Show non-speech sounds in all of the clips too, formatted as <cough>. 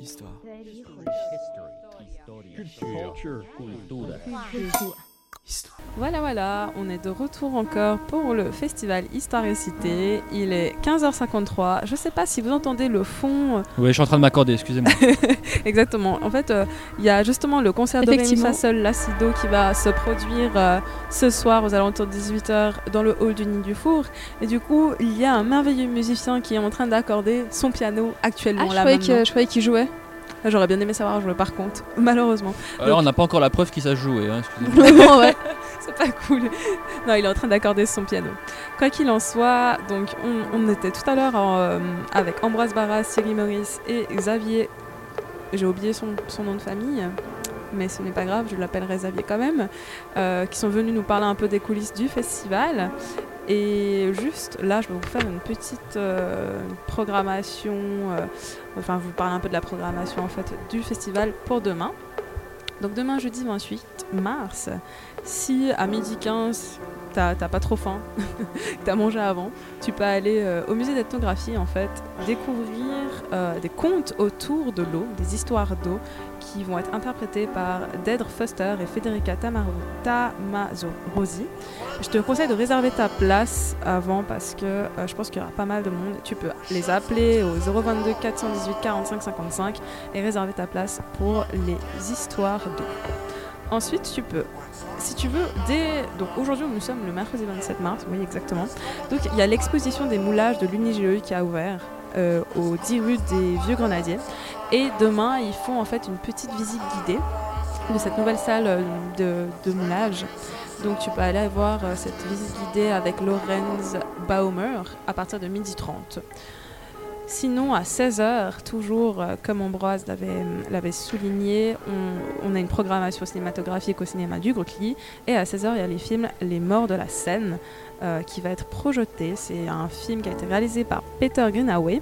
Histoire. Culture. Histoire. Voilà, voilà, on est de retour encore pour le festival Histoire et Cité. Il est 15h53. Je sais pas si vous entendez le fond. Oui, je suis en train de m'accorder, excusez-moi. <laughs> Exactement. En fait, euh, il y a justement le concert de Rémi Effectivement. Fassol Lacido qui va se produire euh, ce soir aux alentours de 18h dans le hall du Nid du Four. Et du coup, il y a un merveilleux musicien qui est en train d'accorder son piano actuellement Ah, je là je croyais qu'il jouait. J'aurais bien aimé savoir jouer par contre, <laughs> malheureusement. Alors, on n'a pas encore la preuve qu'il sache jouer, hein, excusez-moi. <laughs> Ouais. <laughs> C'est pas cool. Non, il est en train d'accorder son piano. Quoi qu'il en soit, donc on, on était tout à l'heure euh, avec Ambroise Barras, Thierry Maurice et Xavier. J'ai oublié son, son nom de famille, mais ce n'est pas grave, je l'appellerai Xavier quand même, euh, qui sont venus nous parler un peu des coulisses du festival. Et juste là, je vais vous faire une petite euh, programmation, euh, enfin vous parler un peu de la programmation en fait du festival pour demain. Donc demain jeudi 28 mars, si à midi 15 t'as pas trop faim, <laughs> t'as mangé avant, tu peux aller euh, au musée d'ethnographie en fait, découvrir euh, des contes autour de l'eau, des histoires d'eau qui vont être interprétées par Deidre Foster et Federica Tamazorosi. Je te conseille de réserver ta place avant parce que euh, je pense qu'il y aura pas mal de monde. Tu peux les appeler au 022 418 45 55 et réserver ta place pour les histoires d'eau. Ensuite, tu peux, si tu veux, dès. Donc aujourd'hui, nous sommes le mercredi 27 mars, oui, exactement. Donc il y a l'exposition des moulages de l'UNIGE qui a ouvert euh, au 10 rue des Vieux Grenadiers. Et demain, ils font en fait une petite visite guidée de cette nouvelle salle euh, de, de moulage. Donc tu peux aller voir euh, cette visite guidée avec Lorenz Baumer à partir de 12h30. Sinon, à 16h, toujours euh, comme Ambroise l'avait l'avait souligné, on, a une programmation cinématographique au cinéma du Grotli. Et à 16h, il y a les films Les Morts de la Seine euh, qui va être projeté. C'est un film qui a été réalisé par Peter Greenaway.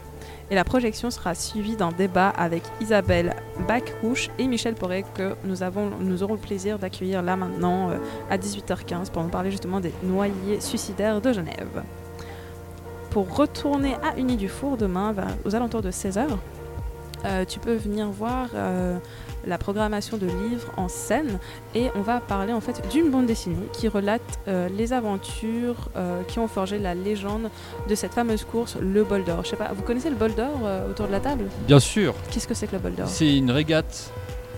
Et la projection sera suivie d'un débat avec Isabelle Bacrouche et Michel Poré que nous, aurons le plaisir d'accueillir là maintenant euh, à 18h15 pour nous parler justement des noyés suicidaires de Genève. Pour retourner à Uni du Four demain, vers- aux alentours de 16h, euh, tu peux venir voir euh, la programmation de livres en scène et on va parler en fait d'une bande dessinée qui relate euh, les aventures qui ont forgé la légende de cette fameuse course, le bol d'or. Je sais pas, vous connaissez le bol d'or autour de la table? Bien sûr, Qu'est-ce que c'est que le bol d'or? C'est une régate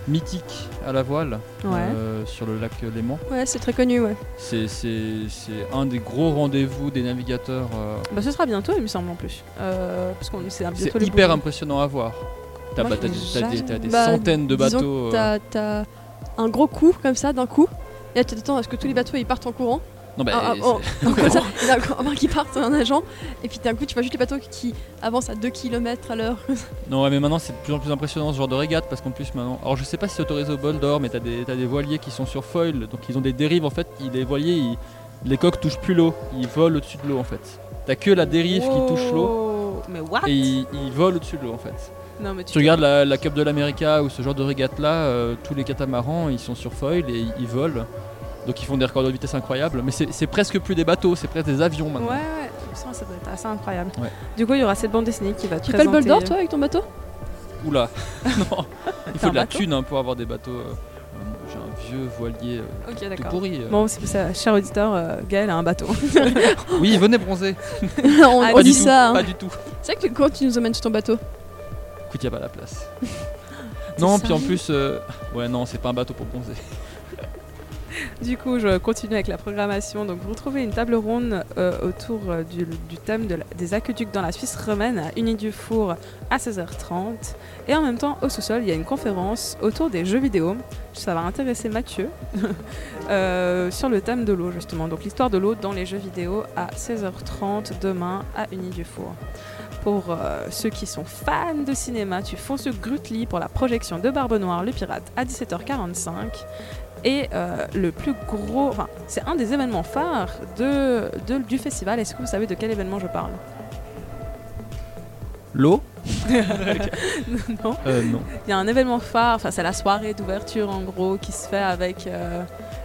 mythique à la voile Ouais. euh, sur le lac Léman. Ouais, c'est très connu, ouais. C'est- C'est c'est un des gros rendez-vous des navigateurs. euh, Bah, ce sera bientôt, il me semble en plus. Euh, parce qu'on c'est hyper impressionnant à voir. T'as bah, des, des- jamais t'as des Bah, centaines de bateaux. t'as un gros coup, comme ça, d'un coup. Et là, tu t'attends à ce que tous les bateaux ils partent en courant. Non, bah, Ah, ah, oh, donc, comme ça, <laughs> il y en a encore un qui partent en nageant. Et puis d'un coup, tu vois juste les bateaux qui avancent à 2 km à l'heure. <laughs> Non, ouais, mais maintenant c'est de plus en plus impressionnant ce genre de régate parce qu'en plus maintenant. Alors je sais pas si c'est autorisé au bol d'or, mais t'as des, t'as des voiliers qui sont sur foil, donc ils ont des dérives en fait. ils- les voiliers, ils- les coques touchent plus l'eau, ils volent au-dessus de l'eau en fait. T'as que la dérive qui touche l'eau. Mais what? Et ils, ils volent au-dessus de l'eau en fait. Non, mais tu Tu regardes la, la Cup de l'America ou ce genre de régate là, tous les catamarans ils sont sur foil et ils, ils volent. Donc ils font des records de vitesse incroyables, mais c'est presque plus des bateaux, c'est presque des avions Ouais, maintenant. ouais, ça, ça doit être assez incroyable. Ouais. Du coup, il y aura cette bande dessinée qui va te Tu fais le bol présenter- d'or, toi, avec ton bateau? Oula, <laughs> <laughs> non, il faut de la bateau? thune hein, pour avoir des bateaux. euh, euh, J'ai un vieux voilier euh, Ok, tout pourri. euh. Bon, c'est pour ça, cher auditeur, euh, Gaël a un bateau. <laughs> Oui, venez bronzer. On, Ah, on dit tout, ça. hein. Pas du tout. C'est vrai que quand tu nous emmènes sur ton bateau Écoute, y a pas la place. non, puis en plus, euh, ouais, non, c'est pas un bateau pour bronzer. <laughs> Du coup, je continue avec la programmation. Donc, vous retrouvez une table ronde euh, autour euh, du, thème des aqueducs dans la Suisse romaine à Uni du Four à 16h30. Et en même temps, au sous-sol, il y a une conférence autour des jeux vidéo. Ça va intéresser Mathieu <laughs> euh, sur le thème de l'eau, justement. Donc, l'histoire de l'eau dans les jeux vidéo à 16h30 demain à Uni du Four. Pour ceux qui sont fans de cinéma, tu fonces sur Grutli pour la projection de Barbe Noire, le pirate, à 17h45. Et euh, le plus gros, enfin, c'est un des événements phares de, de- du festival. Est-ce que vous savez de quel événement je parle? L'eau? <laughs> Non. Euh, non. Il y a un événement phare, enfin, c'est la soirée d'ouverture en gros qui se fait avec euh,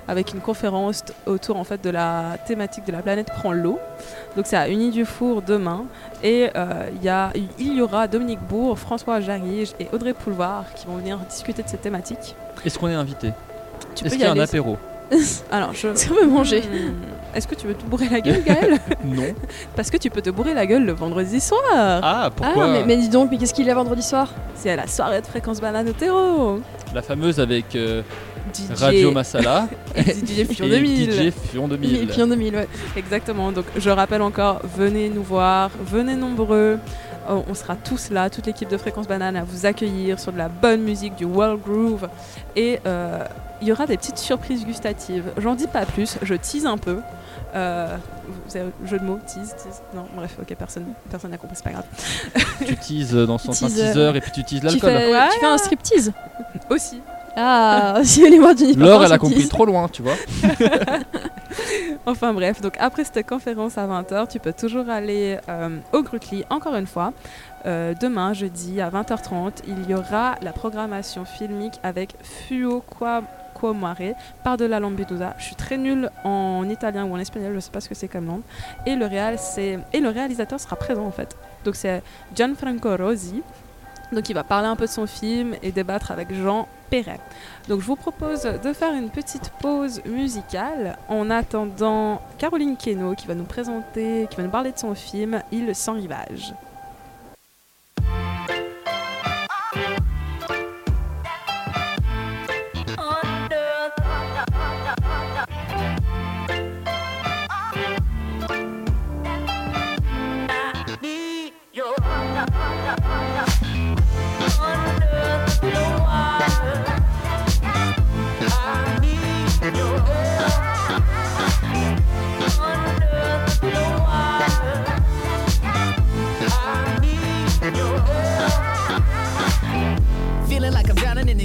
avec une conférence t- autour en fait de la thématique de la planète prend l'eau. Donc c'est à Uni du Four demain et euh, il y, a- il y aura Dominique Bourg, François Jarige et Audrey Pouloir qui vont venir discuter de cette thématique. Est-ce qu'on est invité? Tu Est-ce peux qu'il y y a un aller. apéro <laughs> Alors je. Qu'on peut manger Hmm. Est-ce que tu veux te bourrer la gueule, Gaël <laughs> Non. <laughs> Parce que tu peux te bourrer la gueule le vendredi soir. Ah, pourquoi Ah, mais, mais dis donc, mais qu'est-ce qu'il y a vendredi soir? C'est à la soirée de fréquence banane au terreau. La fameuse avec euh, DJ Radio Masala et DJ Fion et 2000. DJ Fion 2000. Et puis en 2000, ouais. Exactement. Donc je rappelle encore, venez nous voir, venez nombreux. Oh, On sera tous là, toute l'équipe de Fréquence Banane à vous accueillir sur de la bonne musique, du world groove. Et euh, il y aura des petites surprises gustatives. J'en dis pas plus, je tease un peu. Euh, vous avez jeu de mots, tease, tease. Non, bref, ok, personne personne n'a compris, c'est pas grave. Tu teases dans son Teaser. teaser et puis tu teases Tu l'alcool. fais, Ouais. tu fais un striptease Aussi. Ah, <laughs> si elle est morte d'une Laure, elle a compris trop loin, tu vois. <laughs> <laughs> Enfin bref, donc après cette conférence à 20h, tu peux toujours aller euh, au Grutli, encore une fois. Euh, demain, jeudi, à 20h30, il y aura la programmation filmique avec Fuo Qua par de la Lampedusa. Je suis très nulle en italien ou en espagnol, je sais pas ce que c'est comme langue. Et le réalisateur sera présent en fait. Donc c'est Gianfranco Rosi. Donc il va parler un peu de son film et débattre avec Jean Perret. Donc je vous propose de faire une petite pause musicale en attendant Caroline Keno qui va nous présenter, qui va nous parler de son film Île sans rivage.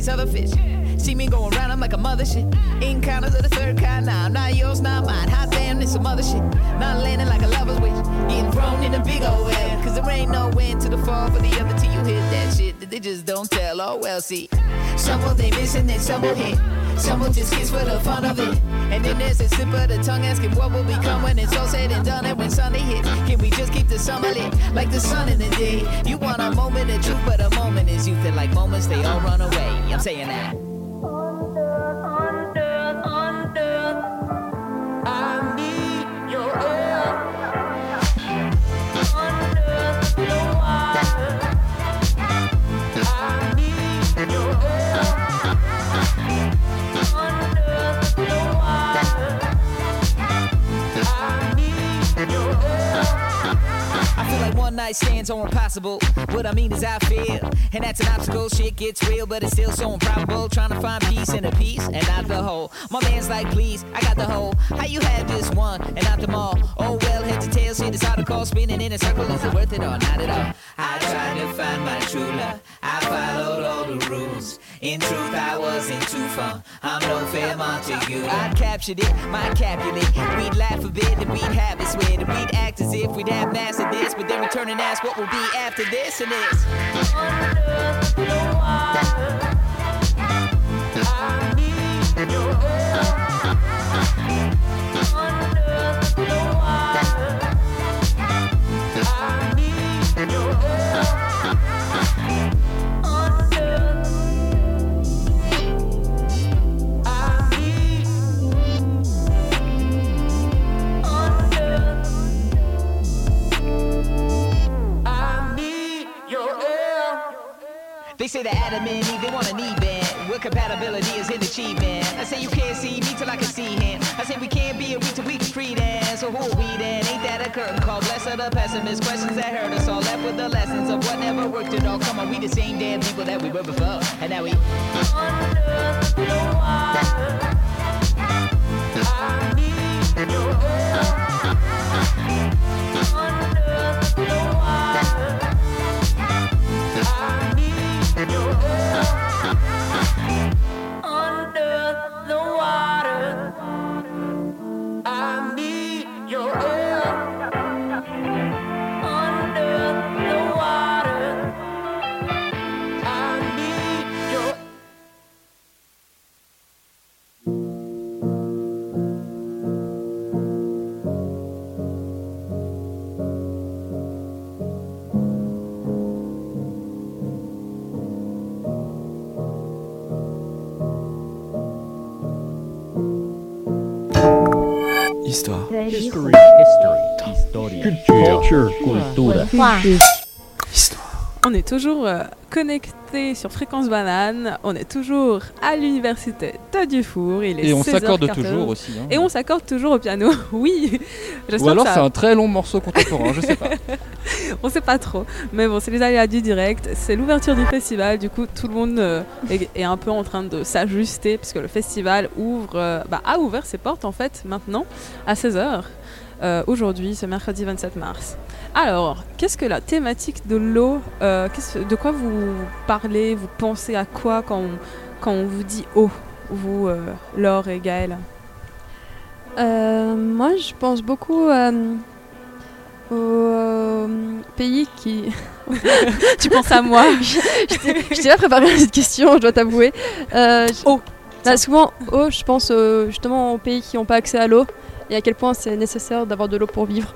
These other fish. See me going round, I'm like a mother shit. Encounters of the third kind now. I'm not yours, not mine. Hot damn, this some other shit. Not landing like a lover's wish. Getting thrown in a big old well. Cause there ain't no end to the fall for the other till you hit that shit that they just don't tell. Oh well, see. Some will they missing and some will hit. Some will just kiss for the fun of it. And then there's a slip of the tongue asking what will become when it's all said and done. And when Sunday hits, can we just keep the summer lit like the sun in the day? You want a moment of truth, but a moment is youth. And like moments, they all run away. I'm saying that. Night stands are impossible. What I mean is I feel, and that's an obstacle. Shit gets real, but it's still so improbable. Trying to find peace in a piece and not the whole. My man's like, please, I got the whole. How you have just one and not them all? Oh well, head to tail, shit is article spinning in a circle. Is it worth it or not at all? I tried to find my true love. I followed all the rules. In truth, I wasn't too far. I'm no fair Montague. I captured it, my Capulet. We'd laugh a bit and we'd have it swear that we'd act as if we'd have mastered this, but then we turn and ask what will be after this and this. Need your help. I need your. Say that Adam and Eve, they want a knee band. What compatibility is an achievement? I say you can't see me till I can see him. I say we can't be a we till we can free dance. So who are we then? Ain't that a curtain call? Bless of the pessimist. Questions that hurt us all. Left with the lessons of what never worked at all. Come on, we the same damn people that we were before. And now we I need your help. this is a history to study to cure 过度的话 On est toujours euh, connecté sur Fréquence Banane, on est toujours à l'université de Dufour. Il est Et on 16h14. s'accorde toujours aussi. hein. Et on s'accorde toujours au piano, <laughs> oui. Ou alors c'est un très long morceau contemporain, je sais pas. <laughs> On sait pas trop. Mais bon, c'est les aléas du direct. C'est l'ouverture du festival. Du coup, tout le monde euh, est, est un peu en train de s'ajuster puisque le festival ouvre, euh, bah, a ouvert ses portes en fait maintenant à 16h. Aujourd'hui, ce mercredi 27 mars. Alors, qu'est-ce que la thématique de l'eau, euh, de quoi vous parlez, vous pensez à quoi quand on, quand on vous dit eau, vous, euh, Laure et Gaëlle? Euh, moi, je pense beaucoup euh, euh, pays qui. <laughs> Tu penses à moi <laughs> je t'ai pas préparé à cette question, je dois t'avouer. Euh, Bah, souvent, eau, je pense euh, justement aux pays qui n'ont pas accès à l'eau et à quel point c'est nécessaire d'avoir de l'eau pour vivre.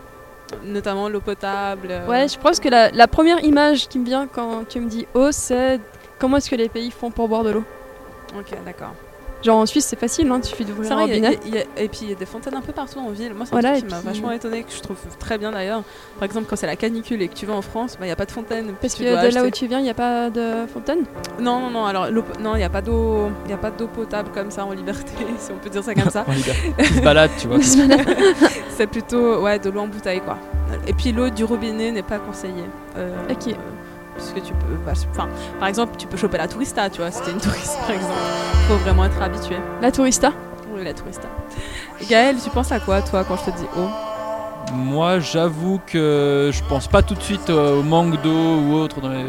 Notamment l'eau potable. euh, Ouais, je pense que la, la première image qui me vient quand tu me dis eau, c'est comment est-ce que les pays font pour boire de l'eau. Ok, d'accord. Genre en Suisse, c'est facile, hein, il suffit d'ouvrir un robinet. il y a- et puis il y a des fontaines un peu partout en ville. Moi, c'est Voilà, un truc qui m'a puis- vachement étonné, que je trouve très bien d'ailleurs. Par exemple, quand c'est la canicule et que tu vas en France, bah, il n'y a pas de fontaine. Parce que de là où tu viens, il n'y a pas de fontaine? Non, non, non, alors non, il n'y a pas d'eau il y a pas d'eau potable comme ça en liberté, <laughs> si on peut dire ça comme ça. <laughs> En se balade, tu vois. <laughs> c'est plutôt ouais, de l'eau en bouteille, quoi. Et puis l'eau du robinet n'est pas conseillée. Euh, Ok. euh, puisque tu peux. bah, Enfin, par exemple, tu peux choper la tourista, tu vois, si t'es une touriste par exemple. Faut vraiment être habitué. La tourista? Oui, la tourista. Gaël, tu penses à quoi, toi, quand je te dis eau Moi, j'avoue que je pense pas tout de suite euh, au manque d'eau ou autre. Dans les...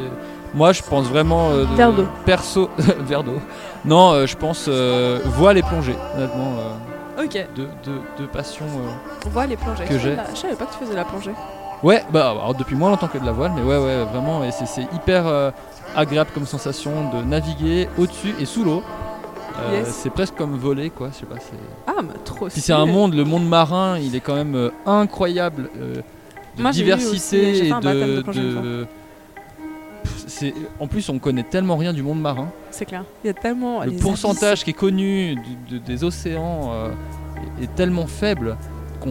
Moi, je pense vraiment. euh, de- Verre d'eau. Perso. <laughs> Verre d'eau. Non, euh, je pense euh, voile et plongée, honnêtement. euh, Ok. deux, deux- deux passions. euh. On voit les plongées. Que j'ai. Je savais pas que tu faisais la plongée. Ouais, bah alors, depuis moins longtemps que de la voile, mais ouais, ouais, vraiment. Et c'est- hyper euh, agréable comme sensation de naviguer au-dessus et sous l'eau. Euh, Yes. C'est presque comme voler, quoi. Je sais pas. c'est- Ah, mais trop Puis c'est un monde, le monde marin, il est quand même euh, incroyable. de Moi, aussi- diversité et de Pff, En plus, on connaît tellement rien du monde marin. C'est clair. Il y a tellement. le pourcentage qui est connu du- de- des océans est tellement faible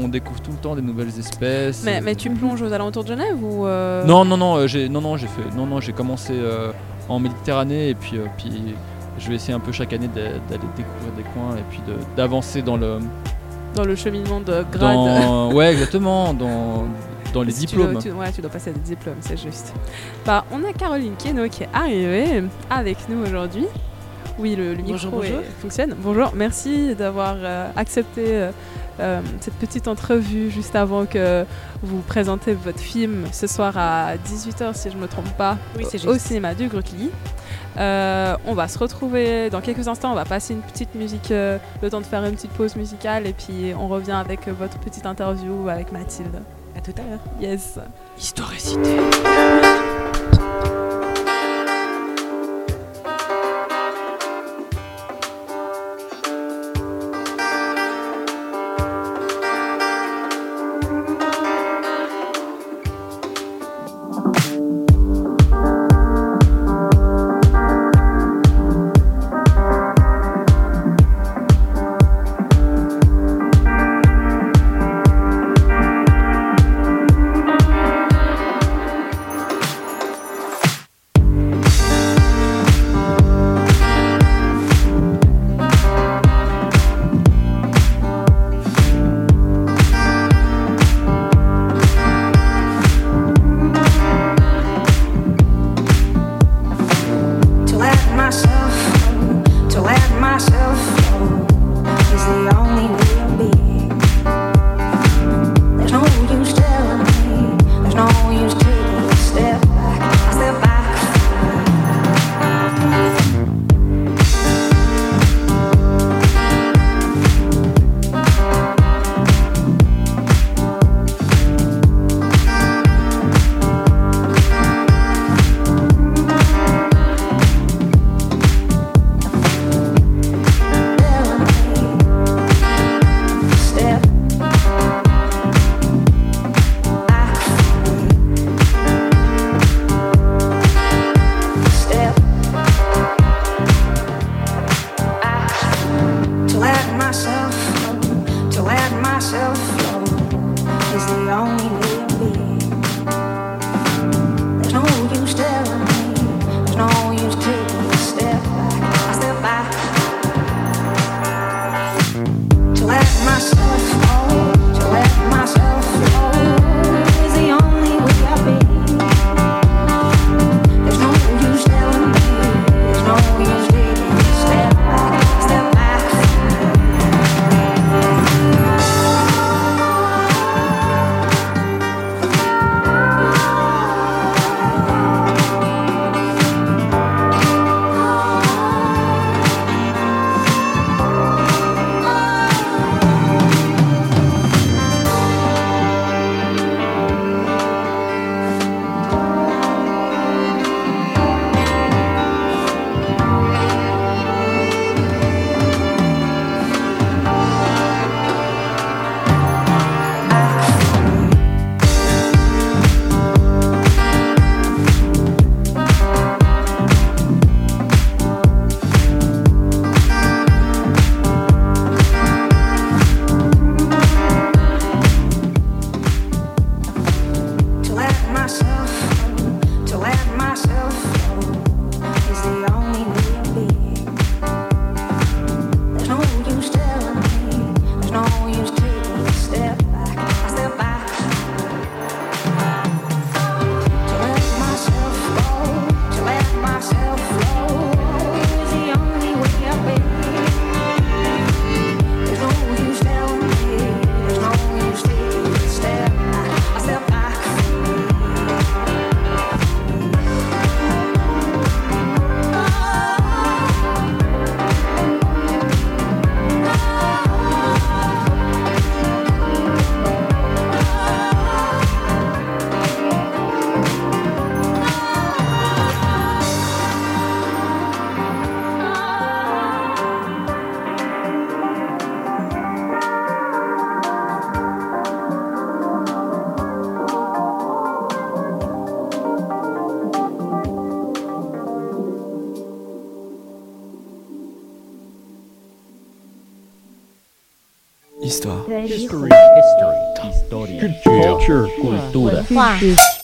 qu'on découvre tout le temps des nouvelles espèces. Mais, euh, mais tu plonges aux alentours de Genève ou euh, Non, non, non, euh, j'ai, non, non, j'ai fait, non, non, j'ai commencé euh, en Méditerranée et puis, euh, puis je vais essayer un peu chaque année d'a- d'aller découvrir des coins et puis de- d'avancer dans le, dans le cheminement de grade dans, <laughs> ouais, exactement, dans, dans les Si tu dois- diplômes. tu- ouais, tu dois passer des diplômes, c'est juste. Bah, on a Caroline Keno qui est arrivée avec nous aujourd'hui. Oui, le, le micro Bonjour, bonjour. est- fonctionne. Bonjour, merci d'avoir euh, accepté euh, euh, cette petite entrevue juste avant que vous présentez votre film ce soir à 18h, si je ne me trompe pas, Oui, au- cinéma du Grotli. Euh, on va se retrouver dans quelques instants. On va passer une petite musique, euh, le temps de faire une petite pause musicale, et puis on revient avec votre petite interview avec Mathilde. À tout à l'heure. Yes. Histoire et